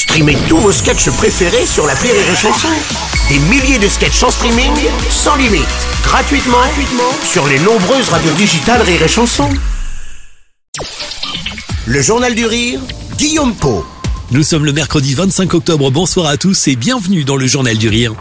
Streamez tous vos sketchs préférés sur la Rire et Chanson. Des milliers de sketchs en streaming, sans limite, gratuitement, gratuitement sur les nombreuses radios digitales Rire et Chanson. Le Journal du Rire, Guillaume Po. Nous sommes le mercredi 25 octobre, bonsoir à tous et bienvenue dans le Journal du Rire.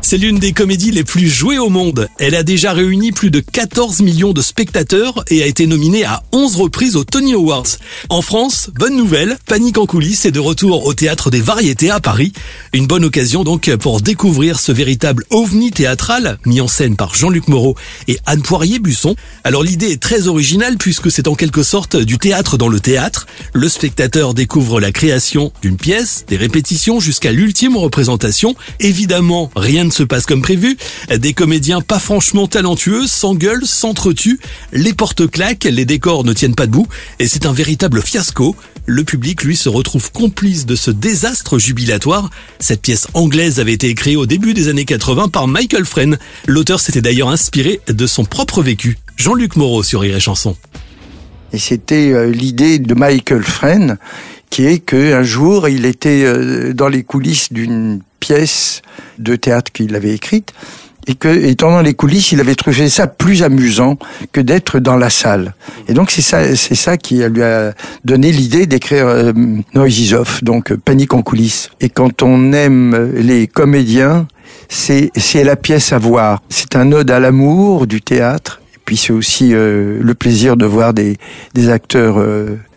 C'est l'une des comédies les plus jouées au monde. Elle a déjà réuni plus de 14 millions de spectateurs et a été nominée à 11 reprises aux Tony Awards. En France, bonne nouvelle, Panique en coulisses est de retour au théâtre des variétés à Paris. Une bonne occasion donc pour découvrir ce véritable ovni théâtral mis en scène par Jean-Luc Moreau et Anne Poirier-Busson. Alors l'idée est très originale puisque c'est en quelque sorte du théâtre dans le théâtre. Le spectateur découvre la création d'une pièce, des répétitions jusqu'à l'ultime représentation. Évidemment, rien ne se passe comme prévu. Des comédiens pas franchement talentueux s'engueulent, s'entretuent, les portes claquent, les décors ne tiennent pas debout et c'est un véritable fiasco. Le public, lui, se retrouve complice de ce désastre jubilatoire. Cette pièce anglaise avait été écrite au début des années 80 par Michael Fren. L'auteur s'était d'ailleurs inspiré de son propre vécu. Jean-Luc Moreau sur Rire et Chanson. Et c'était euh, l'idée de Michael Fren, qui est qu'un jour, il était euh, dans les coulisses d'une pièce de théâtre qu'il avait écrite et que, étant dans les coulisses, il avait trouvé ça plus amusant que d'être dans la salle. Et donc c'est ça, c'est ça qui lui a donné l'idée d'écrire euh, Off, donc euh, Panique en coulisses. Et quand on aime les comédiens, c'est c'est la pièce à voir. C'est un ode à l'amour du théâtre. Et puis c'est aussi euh, le plaisir de voir des des acteurs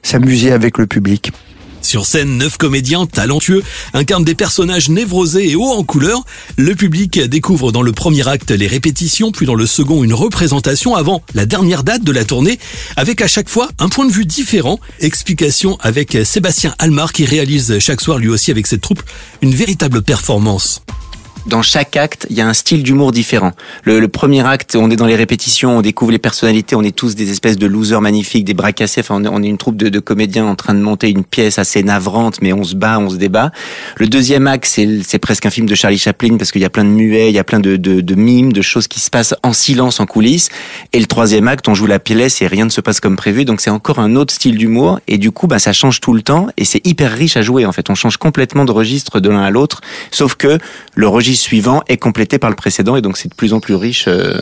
s'amuser avec le public. Sur scène, neuf comédiens talentueux incarnent des personnages névrosés et hauts en couleur. Le public découvre dans le premier acte les répétitions, puis dans le second une représentation avant la dernière date de la tournée, avec à chaque fois un point de vue différent. Explication avec Sébastien Almar qui réalise chaque soir lui aussi avec cette troupe une véritable performance dans chaque acte, il y a un style d'humour différent. Le, premier acte, on est dans les répétitions, on découvre les personnalités, on est tous des espèces de losers magnifiques, des bras cassés. Enfin, on est, une troupe de, comédiens en train de monter une pièce assez navrante, mais on se bat, on se débat. Le deuxième acte, c'est presque un film de Charlie Chaplin parce qu'il y a plein de muets, il y a plein de, mimes, de choses qui se passent en silence, en coulisses. Et le troisième acte, on joue la pièce et rien ne se passe comme prévu. Donc c'est encore un autre style d'humour. Et du coup, bah, ça change tout le temps et c'est hyper riche à jouer. En fait, on change complètement de registre de l'un à l'autre. Sauf que le registre suivant est complété par le précédent et donc c'est de plus en plus riche. Euh.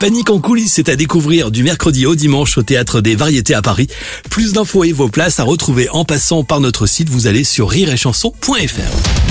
Panique en coulisses, c'est à découvrir du mercredi au dimanche au Théâtre des Variétés à Paris. Plus d'infos et vos places à retrouver en passant par notre site, vous allez sur rireetchanson.fr.